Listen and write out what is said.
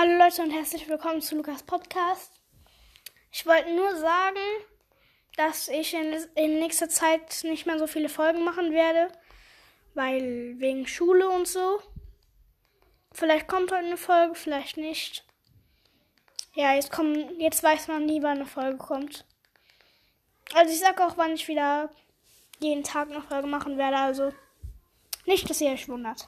Hallo Leute und herzlich willkommen zu Lukas Podcast. Ich wollte nur sagen, dass ich in, in nächster Zeit nicht mehr so viele Folgen machen werde, weil wegen Schule und so. Vielleicht kommt heute eine Folge, vielleicht nicht. Ja, jetzt kommen, jetzt weiß man nie, wann eine Folge kommt. Also ich sag auch, wann ich wieder jeden Tag eine Folge machen werde, also nicht, dass ihr euch wundert.